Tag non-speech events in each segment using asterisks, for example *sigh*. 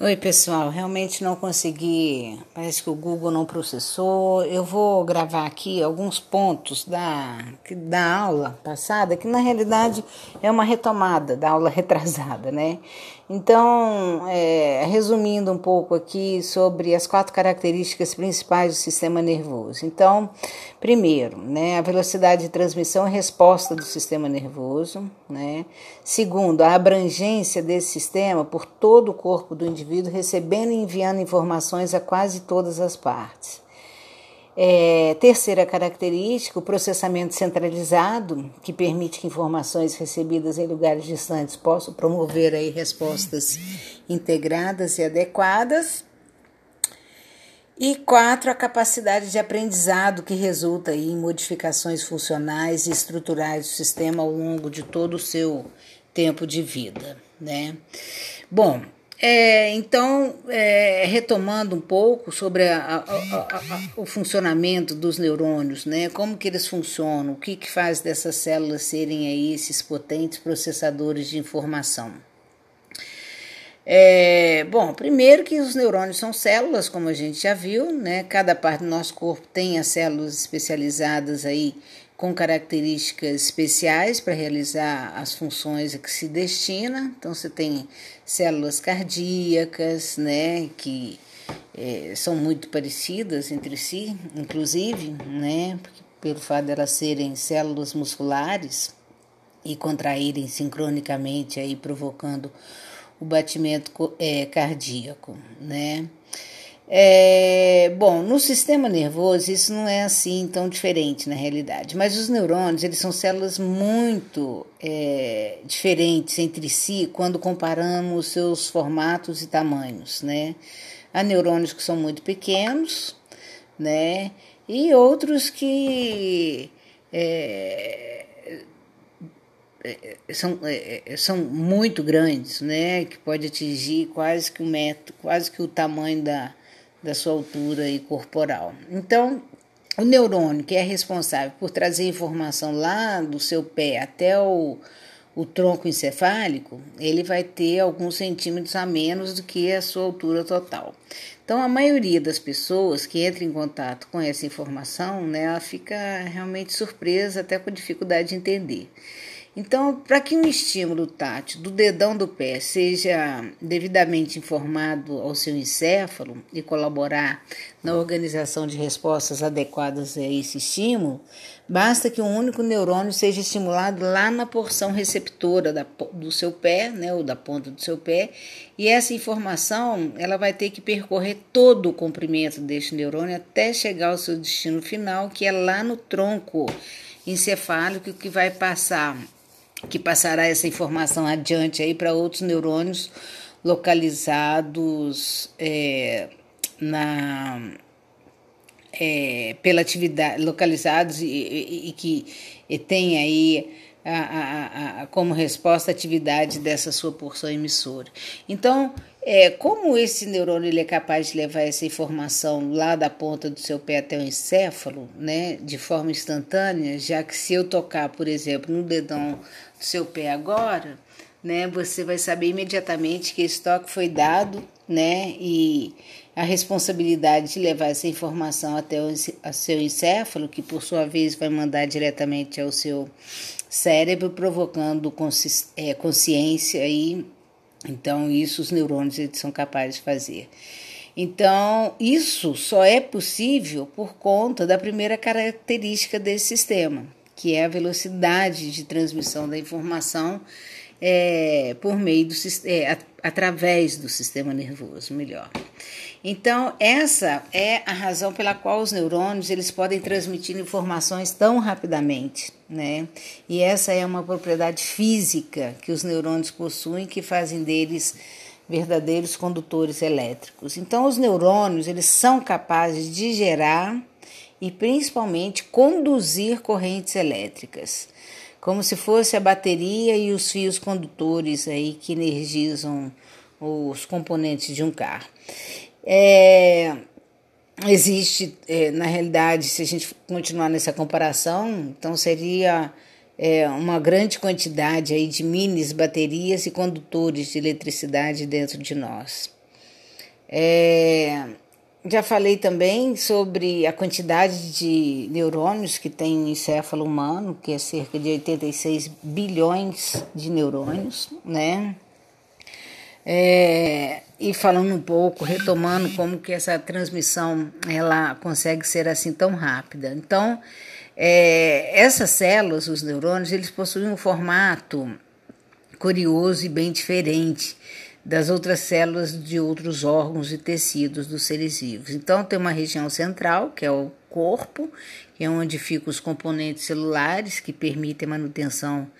Oi, pessoal. Realmente não consegui. Parece que o Google não processou. Eu vou gravar aqui alguns pontos da, da aula passada, que na realidade é uma retomada da aula *laughs* retrasada, né? Então, é, resumindo um pouco aqui sobre as quatro características principais do sistema nervoso. Então, primeiro, né, a velocidade de transmissão e resposta do sistema nervoso. Né? Segundo, a abrangência desse sistema por todo o corpo do indivíduo, recebendo e enviando informações a quase todas as partes. É, terceira característica, o processamento centralizado, que permite que informações recebidas em lugares distantes possam promover aí respostas integradas e adequadas. E quatro, a capacidade de aprendizado que resulta aí em modificações funcionais e estruturais do sistema ao longo de todo o seu tempo de vida, né? Bom, é, então, é, retomando um pouco sobre a, a, a, o funcionamento dos neurônios, né? Como que eles funcionam, o que, que faz dessas células serem aí esses potentes processadores de informação. É, bom, primeiro que os neurônios são células, como a gente já viu, né? Cada parte do nosso corpo tem as células especializadas aí com características especiais para realizar as funções a que se destina. Então, você tem células cardíacas, né, que é, são muito parecidas entre si, inclusive, né, pelo fato de elas serem células musculares e contraírem sincronicamente, aí provocando o batimento é, cardíaco, né. É, bom, no sistema nervoso isso não é assim tão diferente na realidade, mas os neurônios eles são células muito é, diferentes entre si quando comparamos seus formatos e tamanhos, né? Há neurônios que são muito pequenos, né? E outros que é, é são, é, é, são muito grandes, né? Que pode atingir quase que o metro, quase que o tamanho da da sua altura e corporal. Então, o neurônio que é responsável por trazer informação lá do seu pé até o, o tronco encefálico, ele vai ter alguns centímetros a menos do que a sua altura total. Então, a maioria das pessoas que entra em contato com essa informação, né, ela fica realmente surpresa, até com dificuldade de entender. Então, para que um estímulo tátil do dedão do pé seja devidamente informado ao seu encéfalo e colaborar na organização de respostas adequadas a esse estímulo, basta que um único neurônio seja estimulado lá na porção receptora da, do seu pé, né, ou da ponta do seu pé, e essa informação ela vai ter que percorrer todo o comprimento deste neurônio até chegar ao seu destino final, que é lá no tronco encefálico que vai passar que passará essa informação adiante aí para outros neurônios localizados é, na é, pela atividade localizados e, e, e que e tem aí a, a, a, como resposta a atividade dessa sua porção emissora. Então, é, como esse neurônio ele é capaz de levar essa informação lá da ponta do seu pé até o encéfalo, né, de forma instantânea, já que se eu tocar, por exemplo, no dedão do seu pé agora, né, você vai saber imediatamente que esse toque foi dado, né, e a responsabilidade de levar essa informação até o seu encéfalo, que por sua vez vai mandar diretamente ao seu cérebro, provocando é, consciência e então, isso os neurônios eles são capazes de fazer. Então, isso só é possível por conta da primeira característica desse sistema, que é a velocidade de transmissão da informação é, por meio do é, através do sistema nervoso, melhor. Então, essa é a razão pela qual os neurônios eles podem transmitir informações tão rapidamente, né? E essa é uma propriedade física que os neurônios possuem que fazem deles verdadeiros condutores elétricos. Então, os neurônios eles são capazes de gerar e principalmente conduzir correntes elétricas, como se fosse a bateria e os fios condutores aí que energizam os componentes de um carro. É, existe, é, na realidade, se a gente continuar nessa comparação, então seria é, uma grande quantidade aí de minis baterias e condutores de eletricidade dentro de nós. É, já falei também sobre a quantidade de neurônios que tem no encéfalo humano, que é cerca de 86 bilhões de neurônios, né? É, e falando um pouco, retomando como que essa transmissão ela consegue ser assim tão rápida. Então, é, essas células, os neurônios, eles possuem um formato curioso e bem diferente das outras células de outros órgãos e tecidos dos seres vivos. Então, tem uma região central, que é o corpo, que é onde ficam os componentes celulares que permitem a manutenção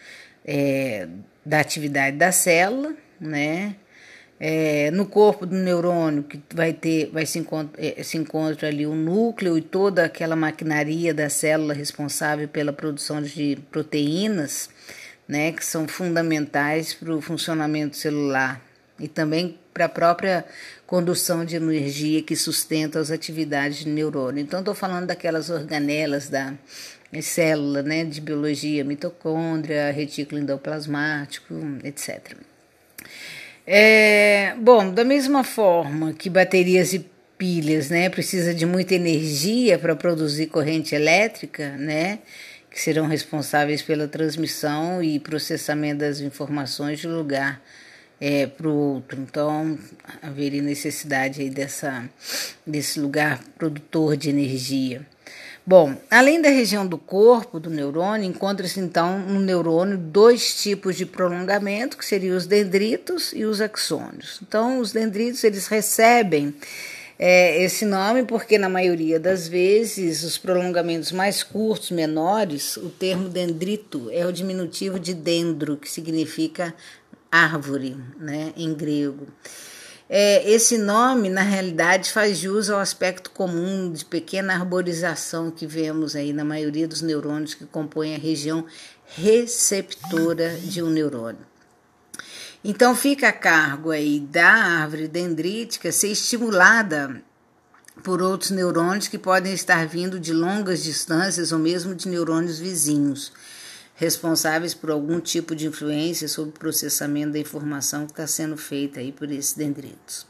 é, da atividade da célula, né? É, no corpo do neurônio que vai ter, vai se encontra, é, se encontra ali o núcleo e toda aquela maquinaria da célula responsável pela produção de proteínas, né, que são fundamentais para o funcionamento celular e também para a própria condução de energia que sustenta as atividades do neurônio. Então, estou falando daquelas organelas da célula, né, de biologia, mitocôndria, retículo endoplasmático, etc. É, bom, da mesma forma que baterias e pilhas, né, precisa de muita energia para produzir corrente elétrica, né, que serão responsáveis pela transmissão e processamento das informações de lugar é, para o outro. Então, haveria necessidade aí dessa, desse lugar produtor de energia. Bom, além da região do corpo do neurônio, encontra-se então no neurônio dois tipos de prolongamento, que seriam os dendritos e os axônios. Então, os dendritos eles recebem é, esse nome porque na maioria das vezes os prolongamentos mais curtos, menores, o termo dendrito é o diminutivo de dendro, que significa árvore, né, em grego. É, esse nome, na realidade, faz jus ao aspecto comum de pequena arborização que vemos aí na maioria dos neurônios que compõem a região receptora de um neurônio. Então, fica a cargo aí da árvore dendrítica ser estimulada por outros neurônios que podem estar vindo de longas distâncias ou mesmo de neurônios vizinhos responsáveis por algum tipo de influência sobre o processamento da informação que está sendo feita aí por esses dendritos.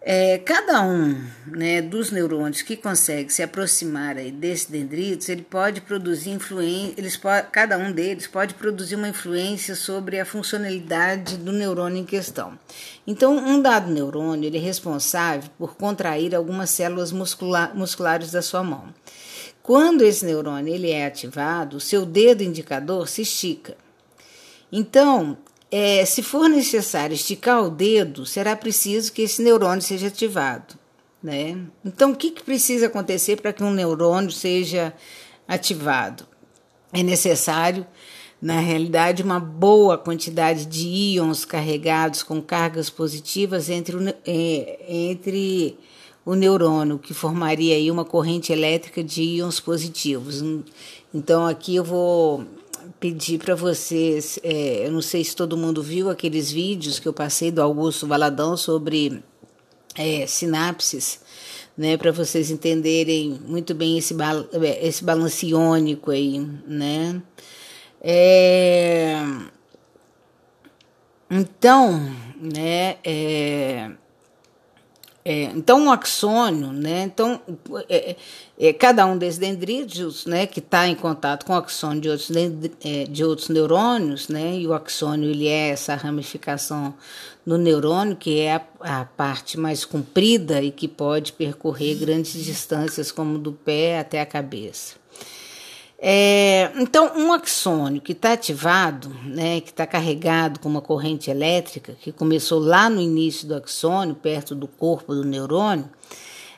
É, cada um né, dos neurônios que consegue se aproximar aí desses dendritos, ele pode produzir influência, eles cada um deles pode produzir uma influência sobre a funcionalidade do neurônio em questão. Então, um dado neurônio ele é responsável por contrair algumas células muscular, musculares da sua mão. Quando esse neurônio ele é ativado, o seu dedo indicador se estica. Então, é, se for necessário esticar o dedo, será preciso que esse neurônio seja ativado. Né? Então, o que, que precisa acontecer para que um neurônio seja ativado? É necessário, na realidade, uma boa quantidade de íons carregados com cargas positivas entre, é, entre o neurônio, que formaria aí uma corrente elétrica de íons positivos. Então aqui eu vou pedir para vocês, é, eu não sei se todo mundo viu aqueles vídeos que eu passei do Augusto Valadão sobre é, sinapses, né, para vocês entenderem muito bem esse, esse balance iônico aí, né. É, então, né, é, é, então, o axônio, né? Então, é, é, é cada um desses dendrídeos, né, que está em contato com o axônio de outros, é, de outros neurônios, né? E o axônio ele é essa ramificação no neurônio, que é a, a parte mais comprida e que pode percorrer grandes distâncias, como do pé até a cabeça. É, então, um axônio que está ativado, né, que está carregado com uma corrente elétrica, que começou lá no início do axônio, perto do corpo do neurônio,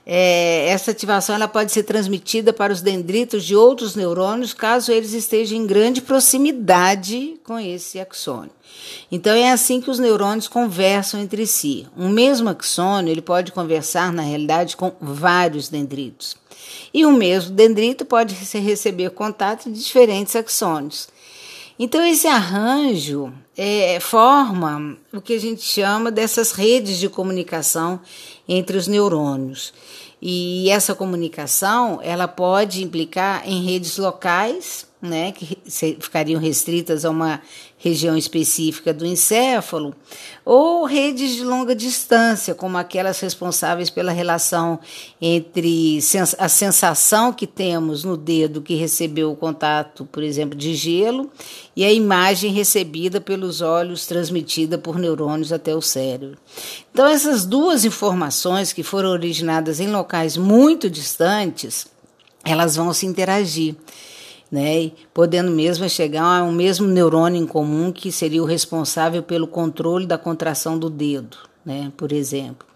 é, essa ativação ela pode ser transmitida para os dendritos de outros neurônios, caso eles estejam em grande proximidade com esse axônio. Então é assim que os neurônios conversam entre si. Um mesmo axônio ele pode conversar na realidade com vários dendritos. E o mesmo dendrito pode receber contato de diferentes axônios. Então, esse arranjo é, forma o que a gente chama dessas redes de comunicação entre os neurônios. E essa comunicação ela pode implicar em redes locais, né, que ficariam restritas a uma região específica do encéfalo, ou redes de longa distância, como aquelas responsáveis pela relação entre a sensação que temos no dedo que recebeu o contato, por exemplo, de gelo, e a imagem recebida pelos olhos transmitida por neurônios até o cérebro. Então, essas duas informações que foram originadas em locais muito distantes, elas vão se interagir né? podendo mesmo chegar a um mesmo neurônio em comum que seria o responsável pelo controle da contração do dedo, né? por exemplo.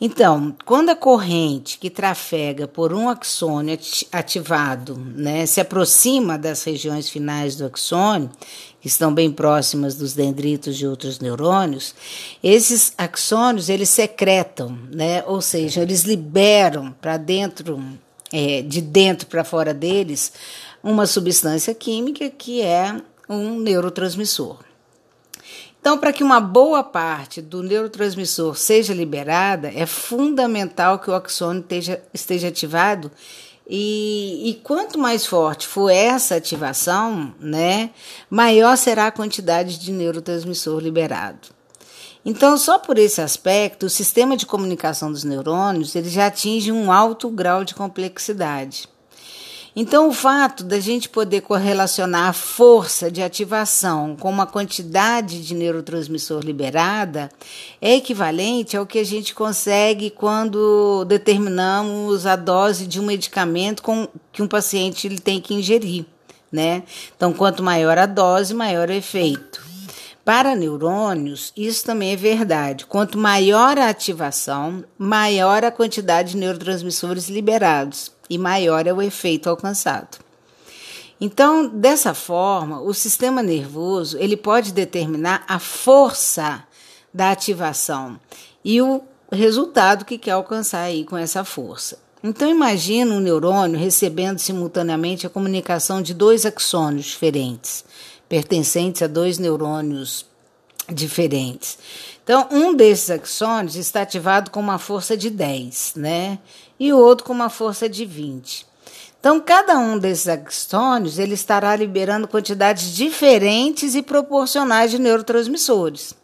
Então, quando a corrente que trafega por um axônio ativado né, se aproxima das regiões finais do axônio, que estão bem próximas dos dendritos de outros neurônios, esses axônios eles secretam, né, ou seja, eles liberam para dentro, é, de dentro para fora deles, uma substância química que é um neurotransmissor. Então, para que uma boa parte do neurotransmissor seja liberada, é fundamental que o axônio esteja, esteja ativado. E, e, quanto mais forte for essa ativação, né, maior será a quantidade de neurotransmissor liberado. Então, só por esse aspecto, o sistema de comunicação dos neurônios ele já atinge um alto grau de complexidade. Então, o fato da gente poder correlacionar a força de ativação com uma quantidade de neurotransmissor liberada é equivalente ao que a gente consegue quando determinamos a dose de um medicamento com, que um paciente ele tem que ingerir. Né? Então, quanto maior a dose, maior o efeito. Para neurônios, isso também é verdade. Quanto maior a ativação, maior a quantidade de neurotransmissores liberados e maior é o efeito alcançado. Então, dessa forma, o sistema nervoso ele pode determinar a força da ativação e o resultado que quer alcançar aí com essa força. Então, imagina um neurônio recebendo simultaneamente a comunicação de dois axônios diferentes, pertencentes a dois neurônios diferentes. Então, um desses axônios está ativado com uma força de 10, né? E o outro com uma força de 20. Então, cada um desses axônios ele estará liberando quantidades diferentes e proporcionais de neurotransmissores,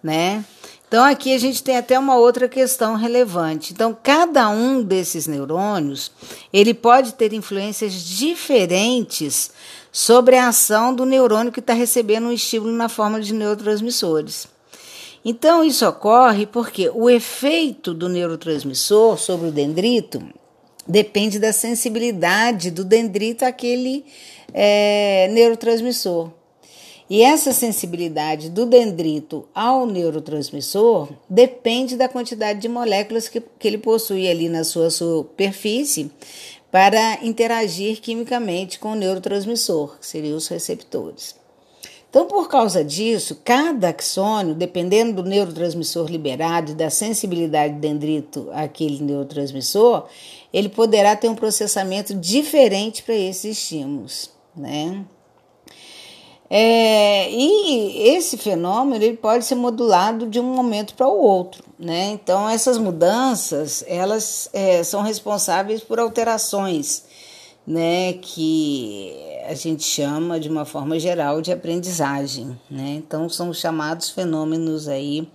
né? Então, aqui a gente tem até uma outra questão relevante. Então, cada um desses neurônios, ele pode ter influências diferentes sobre a ação do neurônio que está recebendo um estímulo na forma de neurotransmissores. Então, isso ocorre porque o efeito do neurotransmissor sobre o dendrito depende da sensibilidade do dendrito àquele é, neurotransmissor. E essa sensibilidade do dendrito ao neurotransmissor depende da quantidade de moléculas que, que ele possui ali na sua superfície para interagir quimicamente com o neurotransmissor, que seriam os receptores. Então, por causa disso, cada axônio, dependendo do neurotransmissor liberado e da sensibilidade do dendrito àquele neurotransmissor, ele poderá ter um processamento diferente para esses estímulos, né? É, e esse fenômeno ele pode ser modulado de um momento para o outro, né? Então essas mudanças elas é, são responsáveis por alterações, né? Que a gente chama de uma forma geral de aprendizagem, né? Então são chamados fenômenos aí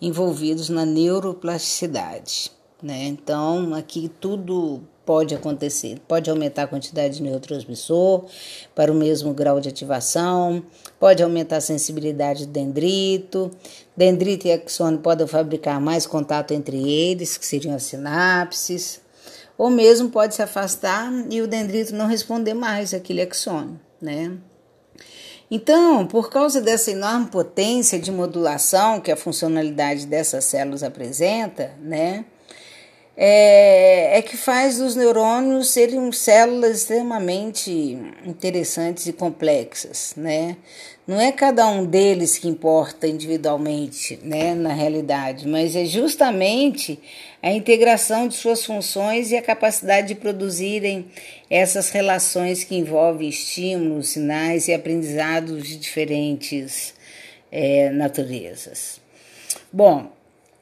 envolvidos na neuroplasticidade, né? Então aqui tudo pode acontecer, pode aumentar a quantidade de neurotransmissor para o mesmo grau de ativação, pode aumentar a sensibilidade do dendrito, dendrito e axônio podem fabricar mais contato entre eles, que seriam as sinapses, ou mesmo pode se afastar e o dendrito não responder mais àquele axônio, né? Então, por causa dessa enorme potência de modulação que a funcionalidade dessas células apresenta, né? É, é, que faz os neurônios serem células extremamente interessantes e complexas, né? Não é cada um deles que importa individualmente, né, na realidade, mas é justamente a integração de suas funções e a capacidade de produzirem essas relações que envolvem estímulos, sinais e aprendizados de diferentes é, naturezas. Bom,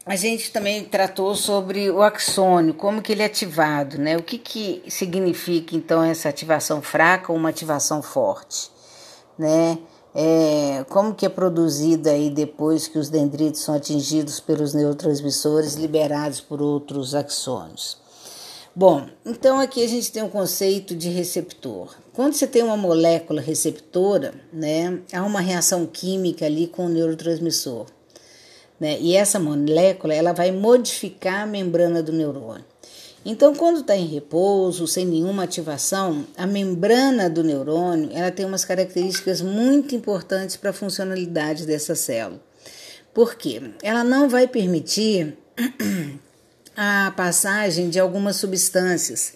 a gente também tratou sobre o axônio, como que ele é ativado, né? O que, que significa então essa ativação fraca ou uma ativação forte, né? É, como que é produzida aí depois que os dendritos são atingidos pelos neurotransmissores liberados por outros axônios. Bom, então aqui a gente tem um conceito de receptor. Quando você tem uma molécula receptora, né, há uma reação química ali com o neurotransmissor. Né, e essa molécula ela vai modificar a membrana do neurônio. Então, quando está em repouso, sem nenhuma ativação, a membrana do neurônio ela tem umas características muito importantes para a funcionalidade dessa célula. Por quê? Ela não vai permitir *clears throat* a passagem de algumas substâncias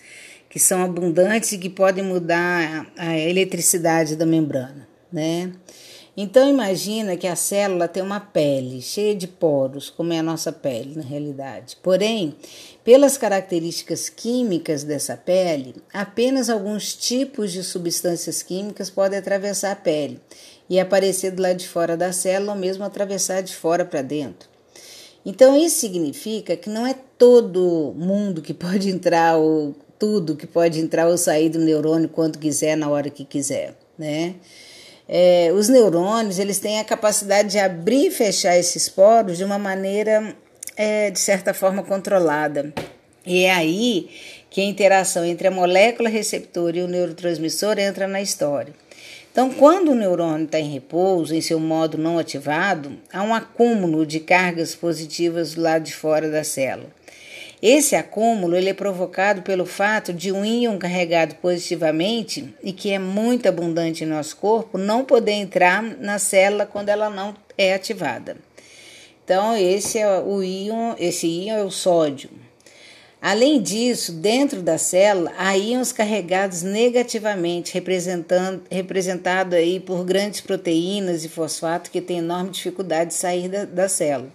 que são abundantes e que podem mudar a eletricidade da membrana, né? Então imagina que a célula tem uma pele cheia de poros, como é a nossa pele na realidade. Porém, pelas características químicas dessa pele, apenas alguns tipos de substâncias químicas podem atravessar a pele e aparecer do lado de fora da célula ou mesmo atravessar de fora para dentro. Então isso significa que não é todo mundo que *laughs* pode entrar ou tudo que pode entrar ou sair do neurônio quando quiser, na hora que quiser, né? É, os neurônios eles têm a capacidade de abrir e fechar esses poros de uma maneira, é, de certa forma, controlada. E é aí que a interação entre a molécula receptora e o neurotransmissor entra na história. Então, quando o neurônio está em repouso, em seu modo não ativado, há um acúmulo de cargas positivas do lado de fora da célula. Esse acúmulo ele é provocado pelo fato de um íon carregado positivamente e que é muito abundante em nosso corpo não poder entrar na célula quando ela não é ativada. Então, esse é o íon, esse íon é o sódio. Além disso, dentro da célula há íons carregados negativamente, representando, representado aí por grandes proteínas e fosfato que têm enorme dificuldade de sair da, da célula.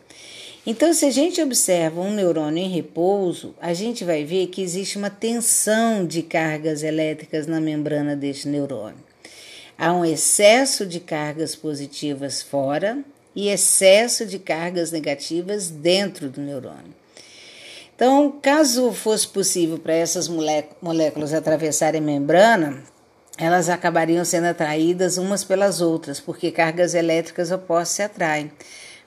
Então, se a gente observa um neurônio em repouso, a gente vai ver que existe uma tensão de cargas elétricas na membrana deste neurônio. Há um excesso de cargas positivas fora e excesso de cargas negativas dentro do neurônio. Então, caso fosse possível para essas moléculas atravessarem a membrana, elas acabariam sendo atraídas umas pelas outras, porque cargas elétricas opostas se atraem,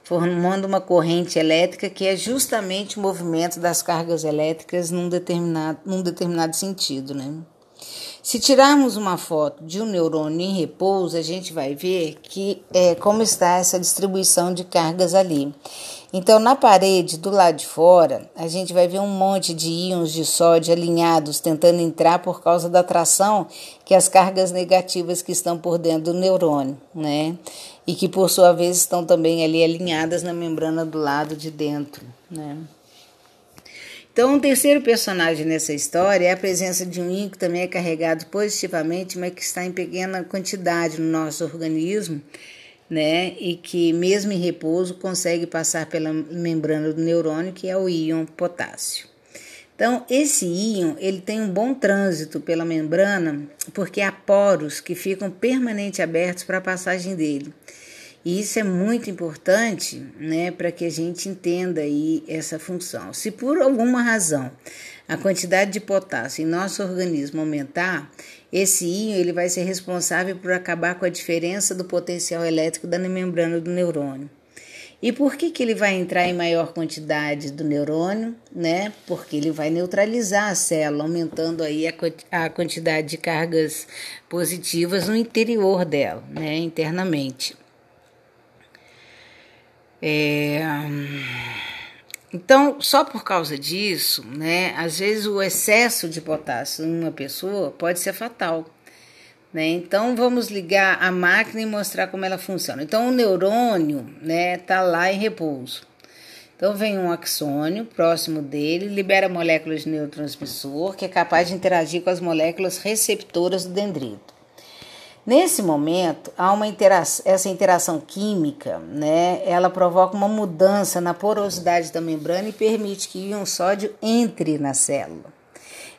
formando uma corrente elétrica que é justamente o movimento das cargas elétricas num determinado, num determinado sentido. Né? Se tirarmos uma foto de um neurônio em repouso, a gente vai ver que é, como está essa distribuição de cargas ali. Então, na parede do lado de fora, a gente vai ver um monte de íons de sódio alinhados tentando entrar por causa da atração que as cargas negativas que estão por dentro do neurônio, né? E que por sua vez estão também ali alinhadas na membrana do lado de dentro, né? Então, um terceiro personagem nessa história é a presença de um íon que também é carregado positivamente, mas que está em pequena quantidade no nosso organismo né? E que mesmo em repouso consegue passar pela membrana do neurônio, que é o íon potássio. Então, esse íon, ele tem um bom trânsito pela membrana, porque há poros que ficam permanentemente abertos para a passagem dele. E isso é muito importante, né, para que a gente entenda aí essa função. Se por alguma razão a quantidade de potássio em nosso organismo aumentar, esse íon ele vai ser responsável por acabar com a diferença do potencial elétrico da membrana do neurônio. E por que, que ele vai entrar em maior quantidade do neurônio? Né? Porque ele vai neutralizar a célula, aumentando aí a, a quantidade de cargas positivas no interior dela, né? internamente. É... Então, só por causa disso, né, às vezes o excesso de potássio em uma pessoa pode ser fatal. Né? Então, vamos ligar a máquina e mostrar como ela funciona. Então, o neurônio está né, tá lá em repouso. Então, vem um axônio próximo dele, libera moléculas de neurotransmissor, que é capaz de interagir com as moléculas receptoras do dendrito. Nesse momento, há uma essa interação química, né, ela provoca uma mudança na porosidade da membrana e permite que íon sódio entre na célula.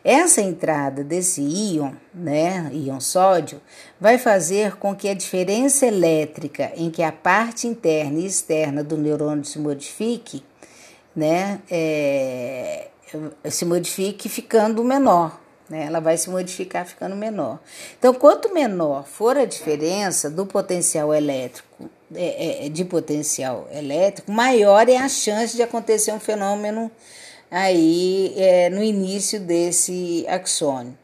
Essa entrada desse íon, né, íon sódio, vai fazer com que a diferença elétrica em que a parte interna e externa do neurônio se modifique, né, é, se modifique ficando menor, né? Ela vai se modificar ficando menor. Então, quanto menor for a diferença do potencial elétrico, é, é, de potencial elétrico, maior é a chance de acontecer um fenômeno aí é, no início desse axônio.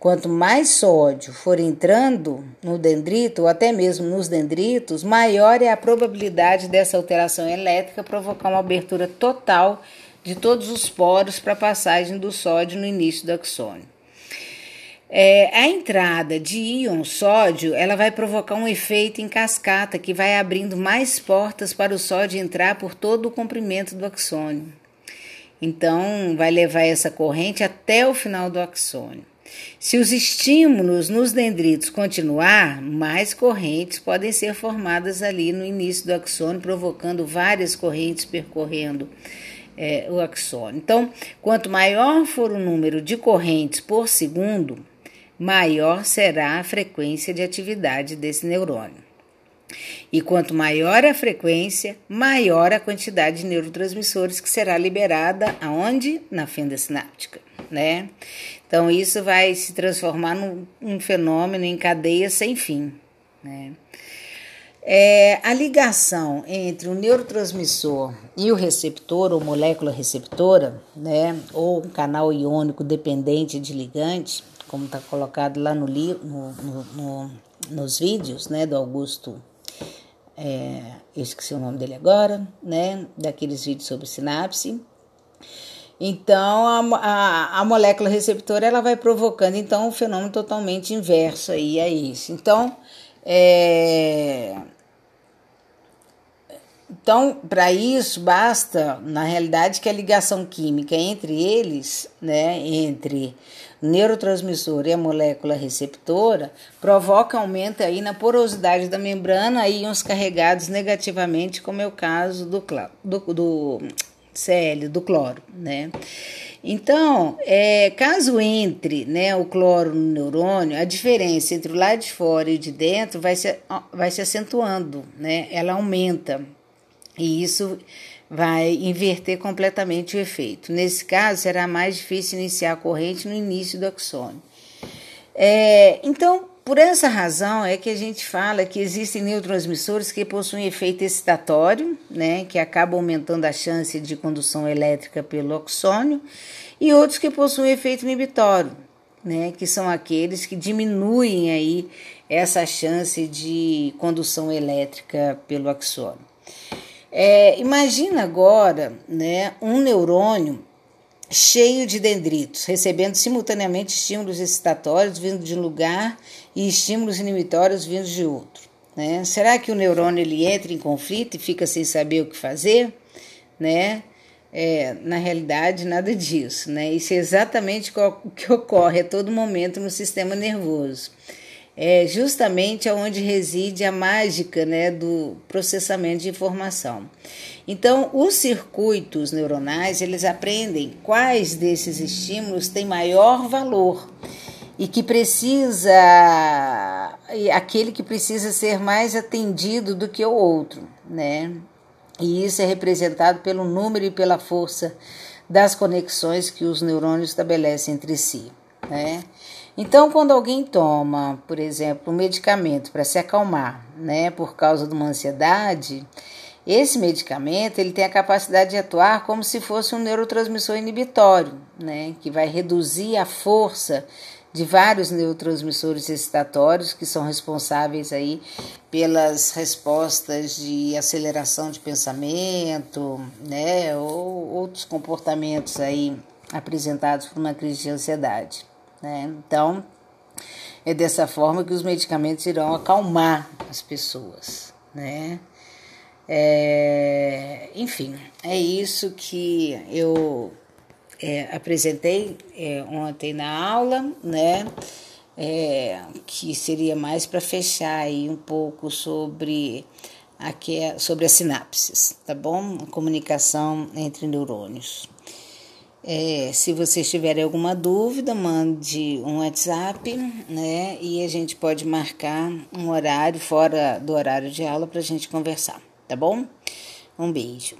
Quanto mais sódio for entrando no dendrito, ou até mesmo nos dendritos, maior é a probabilidade dessa alteração elétrica provocar uma abertura total de todos os poros para a passagem do sódio no início do axônio. É, a entrada de íon sódio ela vai provocar um efeito em cascata que vai abrindo mais portas para o sódio entrar por todo o comprimento do axônio. Então, vai levar essa corrente até o final do axônio. Se os estímulos nos dendritos continuar, mais correntes podem ser formadas ali no início do axônio, provocando várias correntes percorrendo é, o axônio. Então, quanto maior for o número de correntes por segundo, maior será a frequência de atividade desse neurônio. E quanto maior a frequência, maior a quantidade de neurotransmissores que será liberada aonde? Na fenda sináptica, né? Então isso vai se transformar num um fenômeno em cadeia sem fim, né? É, a ligação entre o neurotransmissor e o receptor ou molécula receptora, né, ou um canal iônico dependente de ligante, como está colocado lá no, no, no, no, nos vídeos né, do Augusto é, eu esqueci o nome dele agora, né? Daqueles vídeos sobre sinapse. Então, a, a, a, molécula receptora ela vai provocando então um fenômeno totalmente inverso aí a isso. Então, é, então para isso basta, na realidade, que a ligação química entre eles, né, entre neurotransmissor e a molécula receptora provoca aumento aí na porosidade da membrana e íons carregados negativamente, como é o caso do, do, do CL, do cloro, né? Então, é, caso entre né, o cloro no neurônio, a diferença entre o lado de fora e o de dentro vai se, vai se acentuando, né? Ela aumenta. E isso vai inverter completamente o efeito. Nesse caso, será mais difícil iniciar a corrente no início do axônio. É, então, por essa razão é que a gente fala que existem neurotransmissores que possuem efeito excitatório, né, que acabam aumentando a chance de condução elétrica pelo axônio, e outros que possuem efeito inibitório, né, que são aqueles que diminuem aí essa chance de condução elétrica pelo axônio. É, imagina agora né, um neurônio cheio de dendritos, recebendo simultaneamente estímulos excitatórios vindo de um lugar e estímulos inibitórios vindo de outro. Né? Será que o neurônio ele entra em conflito e fica sem saber o que fazer? Né? É, na realidade, nada disso. Né? Isso é exatamente o que ocorre a todo momento no sistema nervoso é justamente onde reside a mágica né, do processamento de informação. Então, os circuitos neuronais, eles aprendem quais desses estímulos têm maior valor e que precisa aquele que precisa ser mais atendido do que o outro, né? E isso é representado pelo número e pela força das conexões que os neurônios estabelecem entre si, né? Então, quando alguém toma, por exemplo, um medicamento para se acalmar, né, por causa de uma ansiedade, esse medicamento ele tem a capacidade de atuar como se fosse um neurotransmissor inibitório, né, que vai reduzir a força de vários neurotransmissores excitatórios que são responsáveis aí pelas respostas de aceleração de pensamento, né, ou outros comportamentos aí apresentados por uma crise de ansiedade. Né? Então, é dessa forma que os medicamentos irão acalmar as pessoas. Né? É, enfim, é isso que eu é, apresentei é, ontem na aula, né? É, que seria mais para fechar aí um pouco sobre, aqui, sobre as sinapses, tá bom? A comunicação entre neurônios. É, se vocês tiverem alguma dúvida, mande um WhatsApp, né? E a gente pode marcar um horário fora do horário de aula para a gente conversar, tá bom? Um beijo.